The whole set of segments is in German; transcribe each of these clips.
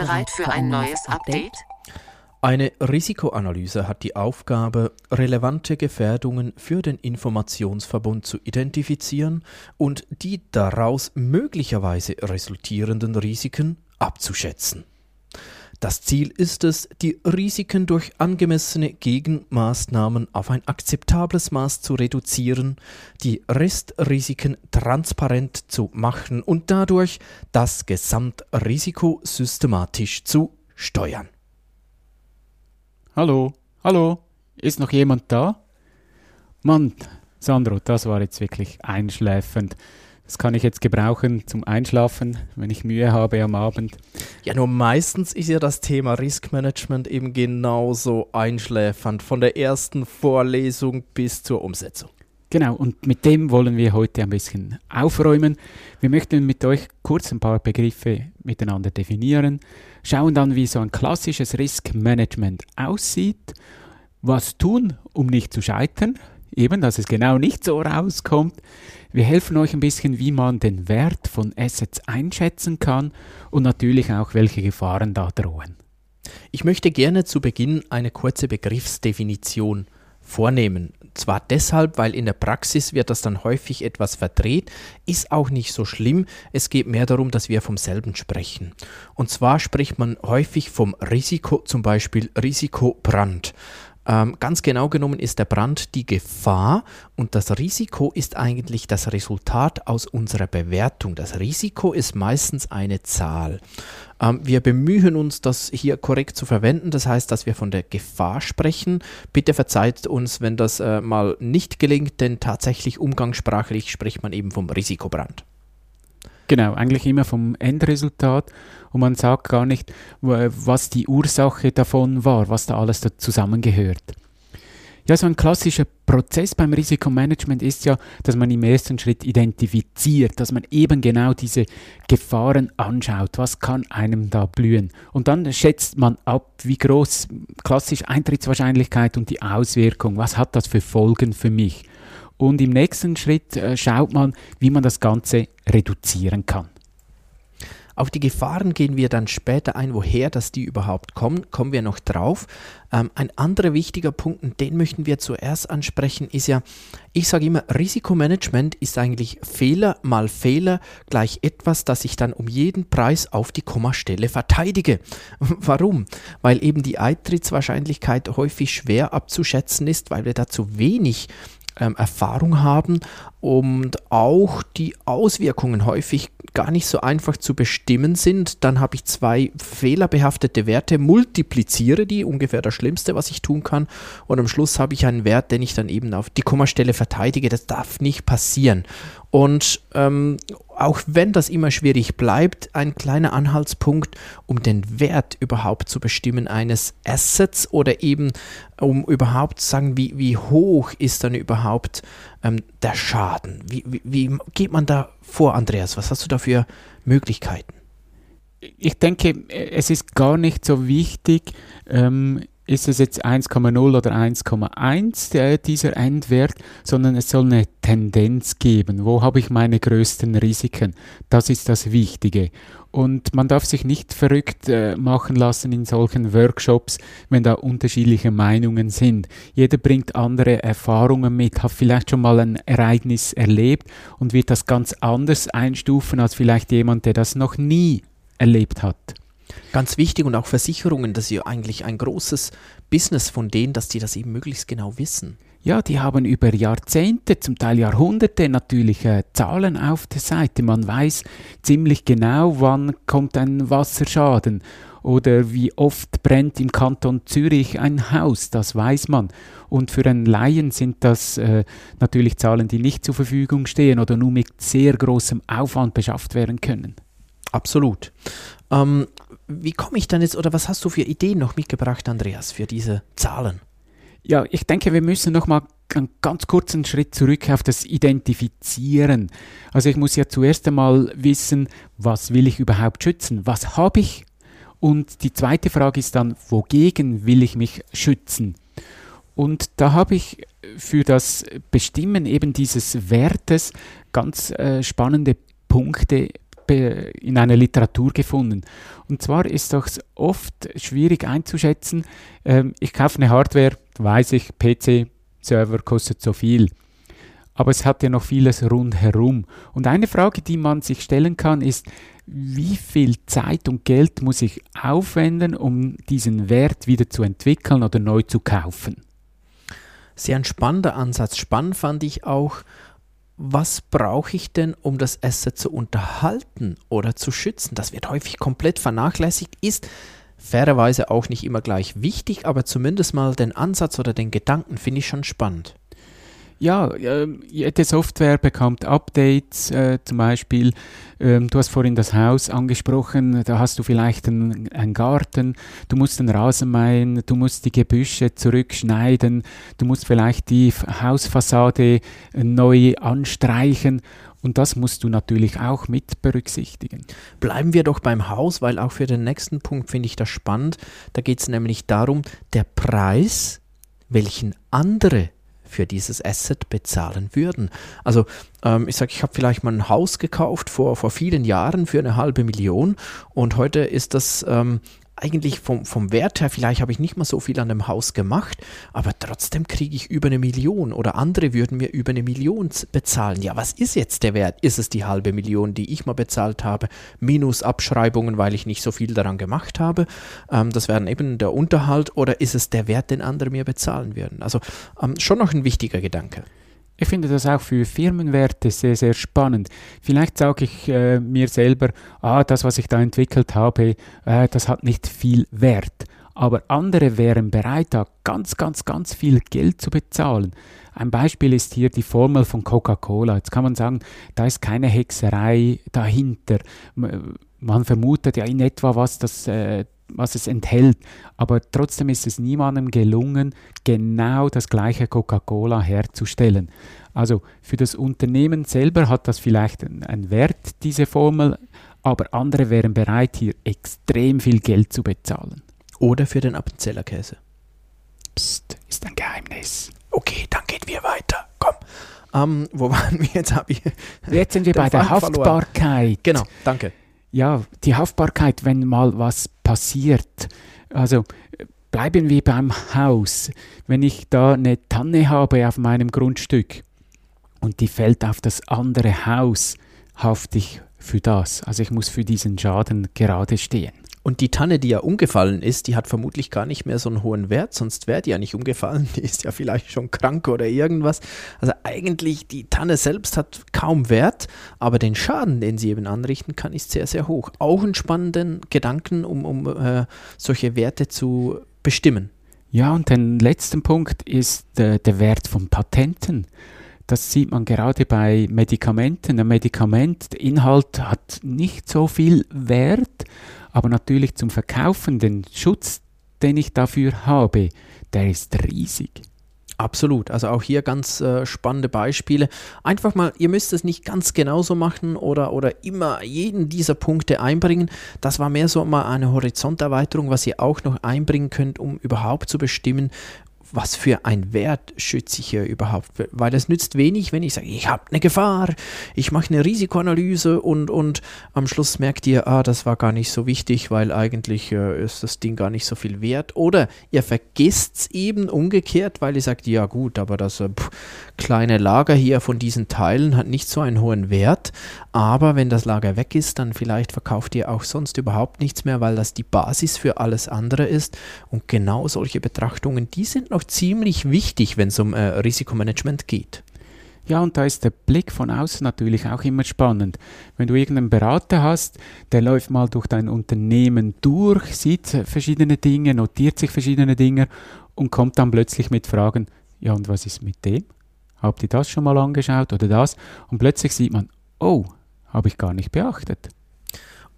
Bereit für ein neues Update? Eine Risikoanalyse hat die Aufgabe, relevante Gefährdungen für den Informationsverbund zu identifizieren und die daraus möglicherweise resultierenden Risiken abzuschätzen. Das Ziel ist es, die Risiken durch angemessene Gegenmaßnahmen auf ein akzeptables Maß zu reduzieren, die Restrisiken transparent zu machen und dadurch das Gesamtrisiko systematisch zu steuern. Hallo, hallo, ist noch jemand da? Mann, Sandro, das war jetzt wirklich einschläfend. Das kann ich jetzt gebrauchen zum Einschlafen, wenn ich Mühe habe am Abend. Ja, nur meistens ist ja das Thema Riskmanagement eben genauso einschläfernd, von der ersten Vorlesung bis zur Umsetzung. Genau, und mit dem wollen wir heute ein bisschen aufräumen. Wir möchten mit euch kurz ein paar Begriffe miteinander definieren, schauen dann, wie so ein klassisches Riskmanagement aussieht, was tun, um nicht zu scheitern, eben, dass es genau nicht so rauskommt. Wir helfen euch ein bisschen, wie man den Wert von Assets einschätzen kann und natürlich auch, welche Gefahren da drohen. Ich möchte gerne zu Beginn eine kurze Begriffsdefinition vornehmen. Zwar deshalb, weil in der Praxis wird das dann häufig etwas verdreht, ist auch nicht so schlimm. Es geht mehr darum, dass wir vom selben sprechen. Und zwar spricht man häufig vom Risiko, zum Beispiel Risikobrand. Ähm, ganz genau genommen ist der Brand die Gefahr und das Risiko ist eigentlich das Resultat aus unserer Bewertung. Das Risiko ist meistens eine Zahl. Ähm, wir bemühen uns, das hier korrekt zu verwenden. Das heißt, dass wir von der Gefahr sprechen. Bitte verzeiht uns, wenn das äh, mal nicht gelingt, denn tatsächlich umgangssprachlich spricht man eben vom Risikobrand. Genau, eigentlich immer vom Endresultat und man sagt gar nicht, was die Ursache davon war, was da alles da zusammengehört. Ja, so ein klassischer Prozess beim Risikomanagement ist ja, dass man im ersten Schritt identifiziert, dass man eben genau diese Gefahren anschaut. Was kann einem da blühen? Und dann schätzt man ab, wie groß klassisch Eintrittswahrscheinlichkeit und die Auswirkung, was hat das für Folgen für mich? Und im nächsten Schritt äh, schaut man, wie man das Ganze reduzieren kann. Auf die Gefahren gehen wir dann später ein, woher das die überhaupt kommen, kommen wir noch drauf. Ähm, ein anderer wichtiger Punkt, und den möchten wir zuerst ansprechen, ist ja, ich sage immer, Risikomanagement ist eigentlich Fehler mal Fehler gleich etwas, das ich dann um jeden Preis auf die Kommastelle verteidige. Warum? Weil eben die Eintrittswahrscheinlichkeit häufig schwer abzuschätzen ist, weil wir da zu wenig ähm, Erfahrung haben und auch die Auswirkungen häufig gar nicht so einfach zu bestimmen sind. Dann habe ich zwei fehlerbehaftete Werte, multipliziere die, ungefähr das Schlimmste, was ich tun kann. Und am Schluss habe ich einen Wert, den ich dann eben auf die Kommastelle verteidige. Das darf nicht passieren. Und ähm, auch wenn das immer schwierig bleibt, ein kleiner Anhaltspunkt, um den Wert überhaupt zu bestimmen eines Assets oder eben um überhaupt zu sagen, wie, wie hoch ist dann überhaupt ähm, der Schaden. Wie, wie, wie geht man da vor, Andreas? Was hast du da für Möglichkeiten? Ich denke, es ist gar nicht so wichtig, ähm, ist es jetzt 1,0 oder 1,1 dieser Endwert, sondern es soll eine Tendenz geben. Wo habe ich meine größten Risiken? Das ist das Wichtige. Und man darf sich nicht verrückt äh, machen lassen in solchen Workshops, wenn da unterschiedliche Meinungen sind. Jeder bringt andere Erfahrungen mit, hat vielleicht schon mal ein Ereignis erlebt und wird das ganz anders einstufen als vielleicht jemand, der das noch nie erlebt hat. Ganz wichtig und auch Versicherungen, das ist ja eigentlich ein großes Business von denen, dass die das eben möglichst genau wissen. Ja, die haben über Jahrzehnte, zum Teil Jahrhunderte natürlich äh, Zahlen auf der Seite. Man weiß ziemlich genau, wann kommt ein Wasserschaden oder wie oft brennt im Kanton Zürich ein Haus, das weiß man. Und für einen Laien sind das äh, natürlich Zahlen, die nicht zur Verfügung stehen oder nur mit sehr großem Aufwand beschafft werden können. Absolut. Ähm, wie komme ich dann jetzt oder was hast du für Ideen noch mitgebracht, Andreas, für diese Zahlen? Ja, ich denke, wir müssen noch mal einen ganz kurzen Schritt zurück auf das Identifizieren. Also ich muss ja zuerst einmal wissen, was will ich überhaupt schützen? Was habe ich? Und die zweite Frage ist dann, wogegen will ich mich schützen? Und da habe ich für das Bestimmen eben dieses Wertes ganz äh, spannende Punkte in einer Literatur gefunden. Und zwar ist es oft schwierig einzuschätzen, ähm, ich kaufe eine Hardware, weiß ich, PC-Server kostet so viel. Aber es hat ja noch vieles rundherum. Und eine Frage, die man sich stellen kann, ist, wie viel Zeit und Geld muss ich aufwenden, um diesen Wert wieder zu entwickeln oder neu zu kaufen? Sehr ein spannender Ansatz. Spannend fand ich auch, was brauche ich denn, um das Asset zu unterhalten oder zu schützen? Das wird häufig komplett vernachlässigt, ist fairerweise auch nicht immer gleich wichtig, aber zumindest mal den Ansatz oder den Gedanken finde ich schon spannend. Ja, äh, jede Software bekommt Updates, äh, zum Beispiel, ähm, du hast vorhin das Haus angesprochen, da hast du vielleicht einen, einen Garten, du musst den Rasen mähen, du musst die Gebüsche zurückschneiden, du musst vielleicht die Hausfassade äh, neu anstreichen und das musst du natürlich auch mit berücksichtigen. Bleiben wir doch beim Haus, weil auch für den nächsten Punkt finde ich das spannend. Da geht es nämlich darum, der Preis, welchen andere für dieses Asset bezahlen würden. Also ähm, ich sage, ich habe vielleicht mal ein Haus gekauft vor, vor vielen Jahren für eine halbe Million und heute ist das ähm, eigentlich vom, vom Wert her, vielleicht habe ich nicht mal so viel an dem Haus gemacht, aber trotzdem kriege ich über eine Million oder andere würden mir über eine Million bezahlen. Ja, was ist jetzt der Wert? Ist es die halbe Million, die ich mal bezahlt habe, minus Abschreibungen, weil ich nicht so viel daran gemacht habe? Ähm, das wäre eben der Unterhalt oder ist es der Wert, den andere mir bezahlen würden? Also ähm, schon noch ein wichtiger Gedanke. Ich finde das auch für Firmenwerte sehr, sehr spannend. Vielleicht sage ich äh, mir selber, ah, das, was ich da entwickelt habe, äh, das hat nicht viel Wert. Aber andere wären bereit, da ganz, ganz, ganz viel Geld zu bezahlen. Ein Beispiel ist hier die Formel von Coca-Cola. Jetzt kann man sagen, da ist keine Hexerei dahinter. Man vermutet ja in etwa, was das äh, was es enthält. Aber trotzdem ist es niemandem gelungen, genau das gleiche Coca-Cola herzustellen. Also für das Unternehmen selber hat das vielleicht einen Wert, diese Formel, aber andere wären bereit, hier extrem viel Geld zu bezahlen. Oder für den Appenzeller Käse. Psst, ist ein Geheimnis. Okay, dann gehen wir weiter. Komm. Ähm, wo waren wir jetzt? Ich jetzt sind wir bei der Haftbarkeit. Verloren. Genau, danke ja, die Haftbarkeit, wenn mal was passiert. Also bleiben wir beim Haus. Wenn ich da eine Tanne habe auf meinem Grundstück und die fällt auf das andere Haus, hafte ich für das. Also ich muss für diesen Schaden gerade stehen. Und die Tanne, die ja umgefallen ist, die hat vermutlich gar nicht mehr so einen hohen Wert, sonst wäre die ja nicht umgefallen. Die ist ja vielleicht schon krank oder irgendwas. Also eigentlich, die Tanne selbst hat kaum Wert, aber den Schaden, den sie eben anrichten kann, ist sehr, sehr hoch. Auch einen spannenden Gedanken, um, um äh, solche Werte zu bestimmen. Ja, und den letzten Punkt ist äh, der Wert von Patenten. Das sieht man gerade bei Medikamenten. Ein Medikament, der Inhalt hat nicht so viel Wert, aber natürlich zum Verkaufen, den Schutz, den ich dafür habe, der ist riesig. Absolut. Also auch hier ganz äh, spannende Beispiele. Einfach mal, ihr müsst es nicht ganz genauso machen oder, oder immer jeden dieser Punkte einbringen. Das war mehr so mal eine Horizonterweiterung, was ihr auch noch einbringen könnt, um überhaupt zu bestimmen, was für ein Wert schütze ich hier überhaupt? Weil es nützt wenig, wenn ich sage, ich habe eine Gefahr, ich mache eine Risikoanalyse und, und am Schluss merkt ihr, ah, das war gar nicht so wichtig, weil eigentlich äh, ist das Ding gar nicht so viel wert. Oder ihr vergisst es eben umgekehrt, weil ihr sagt, ja gut, aber das äh, pff, kleine Lager hier von diesen Teilen hat nicht so einen hohen Wert. Aber wenn das Lager weg ist, dann vielleicht verkauft ihr auch sonst überhaupt nichts mehr, weil das die Basis für alles andere ist. Und genau solche Betrachtungen, die sind noch ziemlich wichtig, wenn es um äh, Risikomanagement geht. Ja, und da ist der Blick von außen natürlich auch immer spannend. Wenn du irgendeinen Berater hast, der läuft mal durch dein Unternehmen durch, sieht verschiedene Dinge, notiert sich verschiedene Dinge und kommt dann plötzlich mit Fragen, ja, und was ist mit dem? Habt ihr das schon mal angeschaut oder das? Und plötzlich sieht man, oh, habe ich gar nicht beachtet.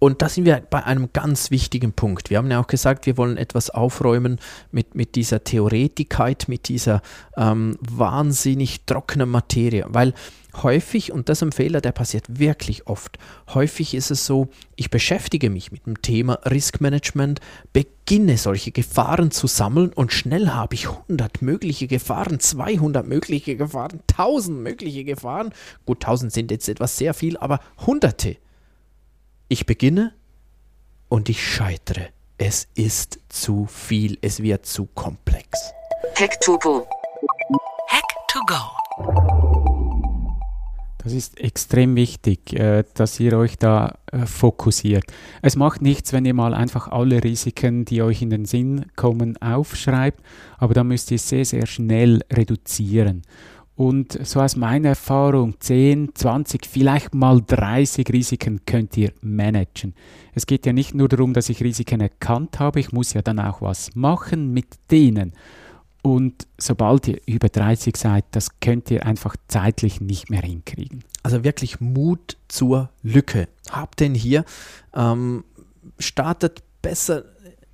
Und da sind wir bei einem ganz wichtigen Punkt. Wir haben ja auch gesagt, wir wollen etwas aufräumen mit, mit dieser Theoretikkeit, mit dieser ähm, wahnsinnig trockenen Materie, weil häufig, und das ist ein Fehler, der passiert wirklich oft, häufig ist es so, ich beschäftige mich mit dem Thema Risk Management, beginne solche Gefahren zu sammeln und schnell habe ich 100 mögliche Gefahren, 200 mögliche Gefahren, 1000 mögliche Gefahren. Gut, 1000 sind jetzt etwas sehr viel, aber hunderte. Ich beginne und ich scheitere. Es ist zu viel, es wird zu komplex. Hack to go. Hack to go. Das ist extrem wichtig, äh, dass ihr euch da äh, fokussiert. Es macht nichts, wenn ihr mal einfach alle Risiken, die euch in den Sinn kommen, aufschreibt, aber da müsst ihr sehr, sehr schnell reduzieren. Und so aus meiner Erfahrung, 10, 20, vielleicht mal 30 Risiken könnt ihr managen. Es geht ja nicht nur darum, dass ich Risiken erkannt habe, ich muss ja dann auch was machen mit denen. Und sobald ihr über 30 seid, das könnt ihr einfach zeitlich nicht mehr hinkriegen. Also wirklich Mut zur Lücke. Habt den hier. Ähm, startet besser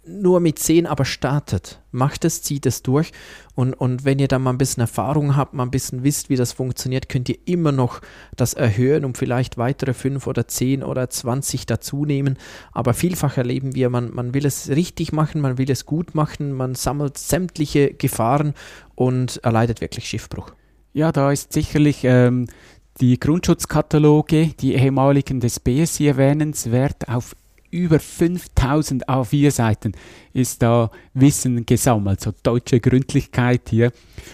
nur mit 10 aber startet. Macht es, zieht es durch. Und, und wenn ihr dann mal ein bisschen Erfahrung habt, mal ein bisschen wisst, wie das funktioniert, könnt ihr immer noch das erhöhen und vielleicht weitere 5 oder 10 oder 20 dazu nehmen. Aber vielfach erleben wir, man, man will es richtig machen, man will es gut machen, man sammelt sämtliche Gefahren und erleidet wirklich Schiffbruch. Ja, da ist sicherlich ähm, die Grundschutzkataloge, die ehemaligen des BSI erwähnenswert auf über 5000 A4-Seiten ist da Wissen gesammelt, so deutsche Gründlichkeit hier.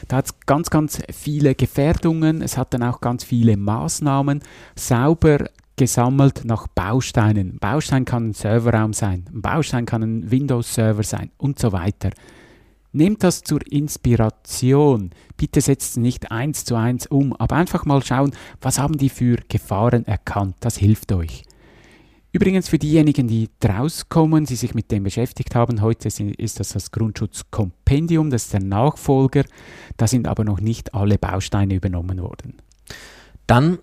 Da hat es ganz, ganz viele Gefährdungen, es hat dann auch ganz viele Maßnahmen, sauber gesammelt nach Bausteinen. Ein Baustein kann ein Serverraum sein, ein Baustein kann ein Windows-Server sein und so weiter. Nehmt das zur Inspiration. Bitte setzt es nicht eins zu eins um, aber einfach mal schauen, was haben die für Gefahren erkannt. Das hilft euch. Übrigens für diejenigen, die rauskommen, die sich mit dem beschäftigt haben, heute ist das das Grundschutzkompendium, das ist der Nachfolger. Da sind aber noch nicht alle Bausteine übernommen worden. Dann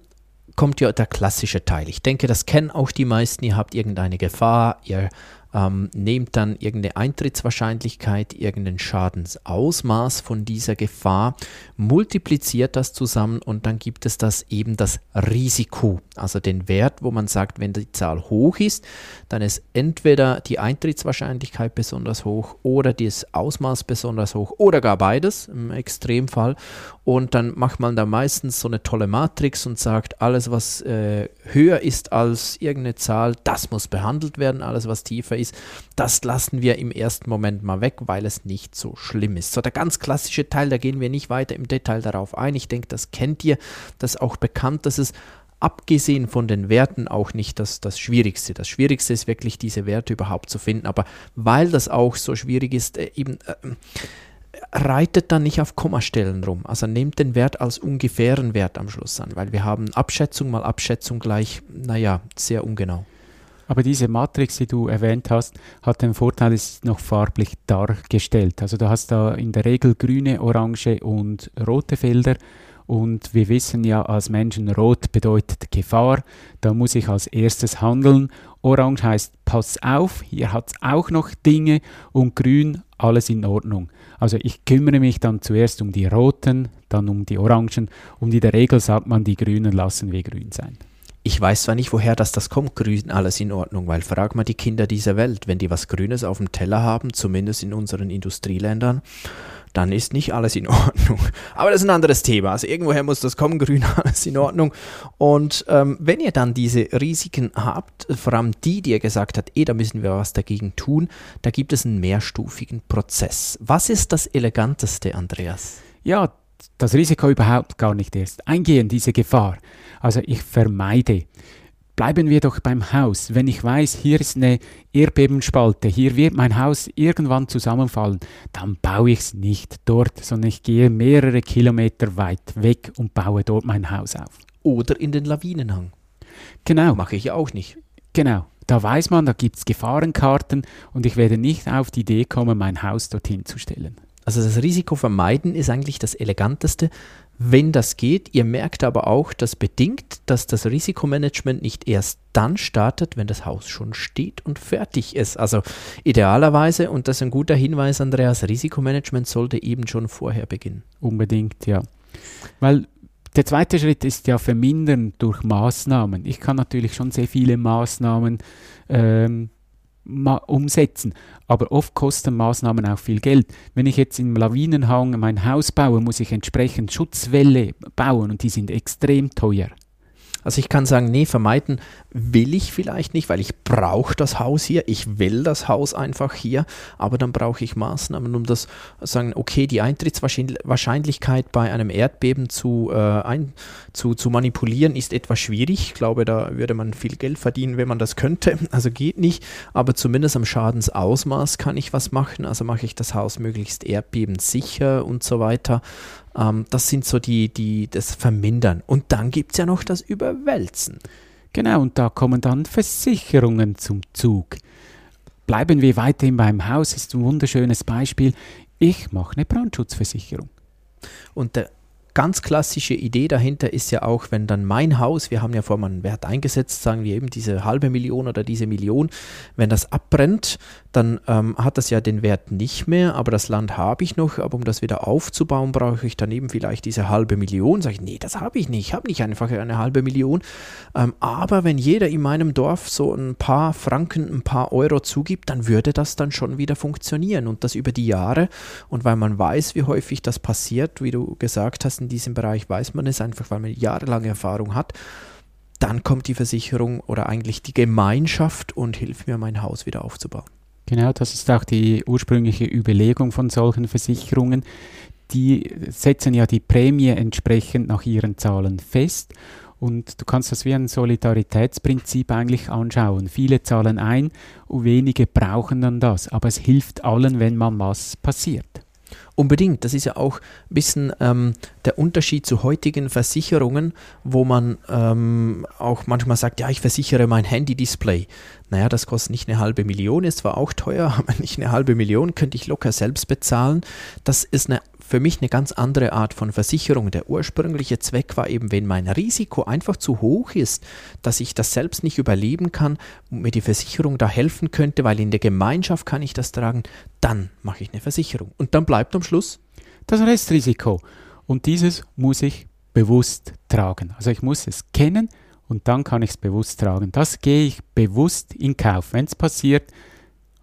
kommt ja der klassische Teil. Ich denke, das kennen auch die meisten. Ihr habt irgendeine Gefahr, ihr ähm, nehmt dann irgendeine Eintrittswahrscheinlichkeit, irgendein Schadensausmaß von dieser Gefahr, multipliziert das zusammen und dann gibt es das eben das Risiko, also den Wert, wo man sagt, wenn die Zahl hoch ist, dann ist entweder die Eintrittswahrscheinlichkeit besonders hoch oder das Ausmaß besonders hoch oder gar beides im Extremfall. Und dann macht man da meistens so eine tolle Matrix und sagt, alles was äh, höher ist als irgendeine Zahl, das muss behandelt werden, alles was tiefer ist, das lassen wir im ersten Moment mal weg, weil es nicht so schlimm ist. So der ganz klassische Teil, da gehen wir nicht weiter im Detail darauf ein. Ich denke, das kennt ihr, das ist auch bekannt, dass es abgesehen von den Werten auch nicht das, das Schwierigste. Das Schwierigste ist wirklich, diese Werte überhaupt zu finden. Aber weil das auch so schwierig ist, äh, eben äh, reitet dann nicht auf Kommastellen rum. Also nehmt den Wert als ungefähren Wert am Schluss an, weil wir haben Abschätzung mal Abschätzung gleich, naja, sehr ungenau. Aber diese Matrix, die du erwähnt hast, hat den Vorteil, es ist noch farblich dargestellt. Also du hast da in der Regel grüne, orange und rote Felder. Und wir wissen ja als Menschen, rot bedeutet Gefahr. Da muss ich als erstes handeln. Orange heißt, pass auf, hier hat es auch noch Dinge. Und grün, alles in Ordnung. Also ich kümmere mich dann zuerst um die roten, dann um die orangen. Und in der Regel sagt man, die grünen lassen wir grün sein. Ich weiß zwar nicht, woher das, das kommt, grün alles in Ordnung, weil frag mal die Kinder dieser Welt, wenn die was Grünes auf dem Teller haben, zumindest in unseren Industrieländern, dann ist nicht alles in Ordnung. Aber das ist ein anderes Thema. Also irgendwoher muss das kommen, grün, alles in Ordnung. Und ähm, wenn ihr dann diese Risiken habt, vor allem die, die ihr gesagt habt, eh, da müssen wir was dagegen tun, da gibt es einen mehrstufigen Prozess. Was ist das Eleganteste, Andreas? Ja, das Risiko überhaupt gar nicht erst eingehen, diese Gefahr. Also ich vermeide. Bleiben wir doch beim Haus. Wenn ich weiß, hier ist eine Erdbebenspalte, hier wird mein Haus irgendwann zusammenfallen, dann baue ich es nicht dort, sondern ich gehe mehrere Kilometer weit weg und baue dort mein Haus auf. Oder in den Lawinenhang. Genau. Mache ich ja auch nicht. Genau. Da weiß man, da gibt es Gefahrenkarten und ich werde nicht auf die Idee kommen, mein Haus dorthin zu stellen. Also das Risiko vermeiden ist eigentlich das Eleganteste, wenn das geht. Ihr merkt aber auch, das bedingt, dass das Risikomanagement nicht erst dann startet, wenn das Haus schon steht und fertig ist. Also idealerweise, und das ist ein guter Hinweis, Andreas, Risikomanagement sollte eben schon vorher beginnen. Unbedingt, ja. Weil der zweite Schritt ist ja vermindern durch Maßnahmen. Ich kann natürlich schon sehr viele Maßnahmen ähm, umsetzen, aber oft kosten Maßnahmen auch viel Geld. Wenn ich jetzt im Lawinenhang mein Haus baue, muss ich entsprechend Schutzwälle bauen und die sind extrem teuer. Also ich kann sagen, nee, vermeiden will ich vielleicht nicht, weil ich brauche das Haus hier, ich will das Haus einfach hier, aber dann brauche ich Maßnahmen, um das sagen, okay, die Eintrittswahrscheinlichkeit bei einem Erdbeben zu, äh, ein, zu, zu manipulieren ist etwas schwierig. Ich glaube, da würde man viel Geld verdienen, wenn man das könnte. Also geht nicht, aber zumindest am Schadensausmaß kann ich was machen. Also mache ich das Haus möglichst erdbebensicher und so weiter. Ähm, das sind so die, die das Vermindern. Und dann gibt es ja noch das Überwälzen. Genau, und da kommen dann Versicherungen zum Zug. Bleiben wir weiterhin beim Haus, ist ein wunderschönes Beispiel. Ich mache eine Brandschutzversicherung. Und der ganz klassische Idee dahinter ist ja auch, wenn dann mein Haus, wir haben ja vorhin einen Wert eingesetzt, sagen wir eben diese halbe Million oder diese Million, wenn das abbrennt, dann ähm, hat das ja den Wert nicht mehr, aber das Land habe ich noch, aber um das wieder aufzubauen, brauche ich daneben vielleicht diese halbe Million. Sage ich, nee, das habe ich nicht, ich habe nicht einfach eine halbe Million. Ähm, aber wenn jeder in meinem Dorf so ein paar Franken, ein paar Euro zugibt, dann würde das dann schon wieder funktionieren und das über die Jahre. Und weil man weiß, wie häufig das passiert, wie du gesagt hast, in diesem Bereich weiß man es einfach, weil man jahrelange Erfahrung hat, dann kommt die Versicherung oder eigentlich die Gemeinschaft und hilft mir, mein Haus wieder aufzubauen. Genau, das ist auch die ursprüngliche Überlegung von solchen Versicherungen. Die setzen ja die Prämie entsprechend nach ihren Zahlen fest. Und du kannst das wie ein Solidaritätsprinzip eigentlich anschauen. Viele zahlen ein und wenige brauchen dann das. Aber es hilft allen, wenn mal was passiert. Unbedingt. Das ist ja auch ein bisschen ähm, der Unterschied zu heutigen Versicherungen, wo man ähm, auch manchmal sagt, ja, ich versichere mein Handy-Display. Naja, das kostet nicht eine halbe Million, ist zwar auch teuer, aber nicht eine halbe Million, könnte ich locker selbst bezahlen. Das ist eine für mich eine ganz andere Art von Versicherung. Der ursprüngliche Zweck war eben, wenn mein Risiko einfach zu hoch ist, dass ich das selbst nicht überleben kann und mir die Versicherung da helfen könnte, weil in der Gemeinschaft kann ich das tragen, dann mache ich eine Versicherung. Und dann bleibt am Schluss das Restrisiko. Und dieses muss ich bewusst tragen. Also ich muss es kennen und dann kann ich es bewusst tragen. Das gehe ich bewusst in Kauf. Wenn es passiert,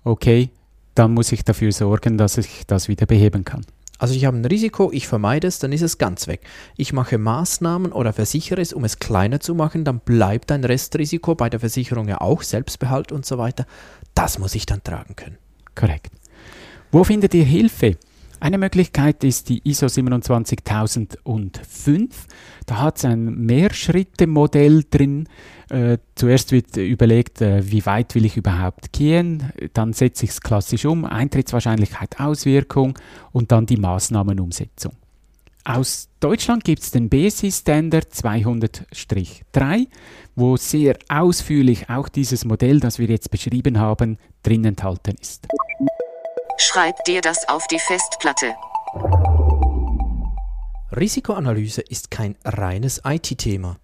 okay, dann muss ich dafür sorgen, dass ich das wieder beheben kann. Also ich habe ein Risiko, ich vermeide es, dann ist es ganz weg. Ich mache Maßnahmen oder versichere es, um es kleiner zu machen, dann bleibt ein Restrisiko bei der Versicherung ja auch, Selbstbehalt und so weiter. Das muss ich dann tragen können. Korrekt. Wo findet ihr Hilfe? Eine Möglichkeit ist die ISO 27005. Da hat es ein Mehrschritte-Modell drin. Äh, zuerst wird überlegt, äh, wie weit will ich überhaupt gehen. Dann setze ich es klassisch um. Eintrittswahrscheinlichkeit, Auswirkung und dann die Maßnahmenumsetzung. Aus Deutschland gibt es den BSI Standard 200-3, wo sehr ausführlich auch dieses Modell, das wir jetzt beschrieben haben, drin enthalten ist. Schreib dir das auf die Festplatte. Risikoanalyse ist kein reines IT-Thema.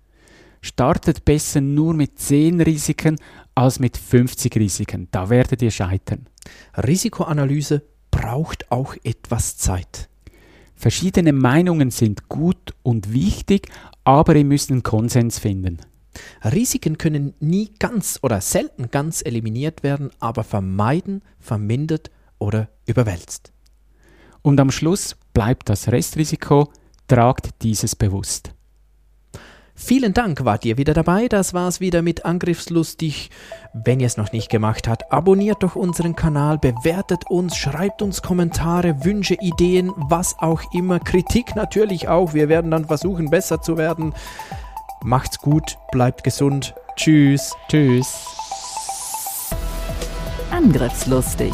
Startet besser nur mit 10 Risiken als mit 50 Risiken. Da werdet ihr scheitern. Risikoanalyse braucht auch etwas Zeit. Verschiedene Meinungen sind gut und wichtig, aber ihr müsst einen Konsens finden. Risiken können nie ganz oder selten ganz eliminiert werden, aber vermeiden, vermindert oder überwälzt. Und am Schluss bleibt das Restrisiko, tragt dieses bewusst. Vielen Dank, wart ihr wieder dabei. Das war's wieder mit Angriffslustig. Wenn ihr es noch nicht gemacht habt, abonniert doch unseren Kanal, bewertet uns, schreibt uns Kommentare, Wünsche, Ideen, was auch immer. Kritik natürlich auch. Wir werden dann versuchen, besser zu werden. Macht's gut, bleibt gesund. Tschüss. Tschüss. Angriffslustig